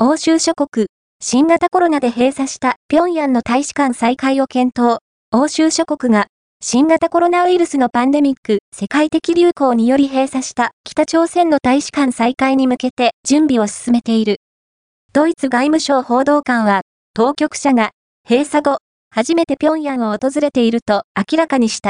欧州諸国、新型コロナで閉鎖した平壌の大使館再開を検討。欧州諸国が新型コロナウイルスのパンデミック世界的流行により閉鎖した北朝鮮の大使館再開に向けて準備を進めている。ドイツ外務省報道官は、当局者が閉鎖後、初めて平壌を訪れていると明らかにした。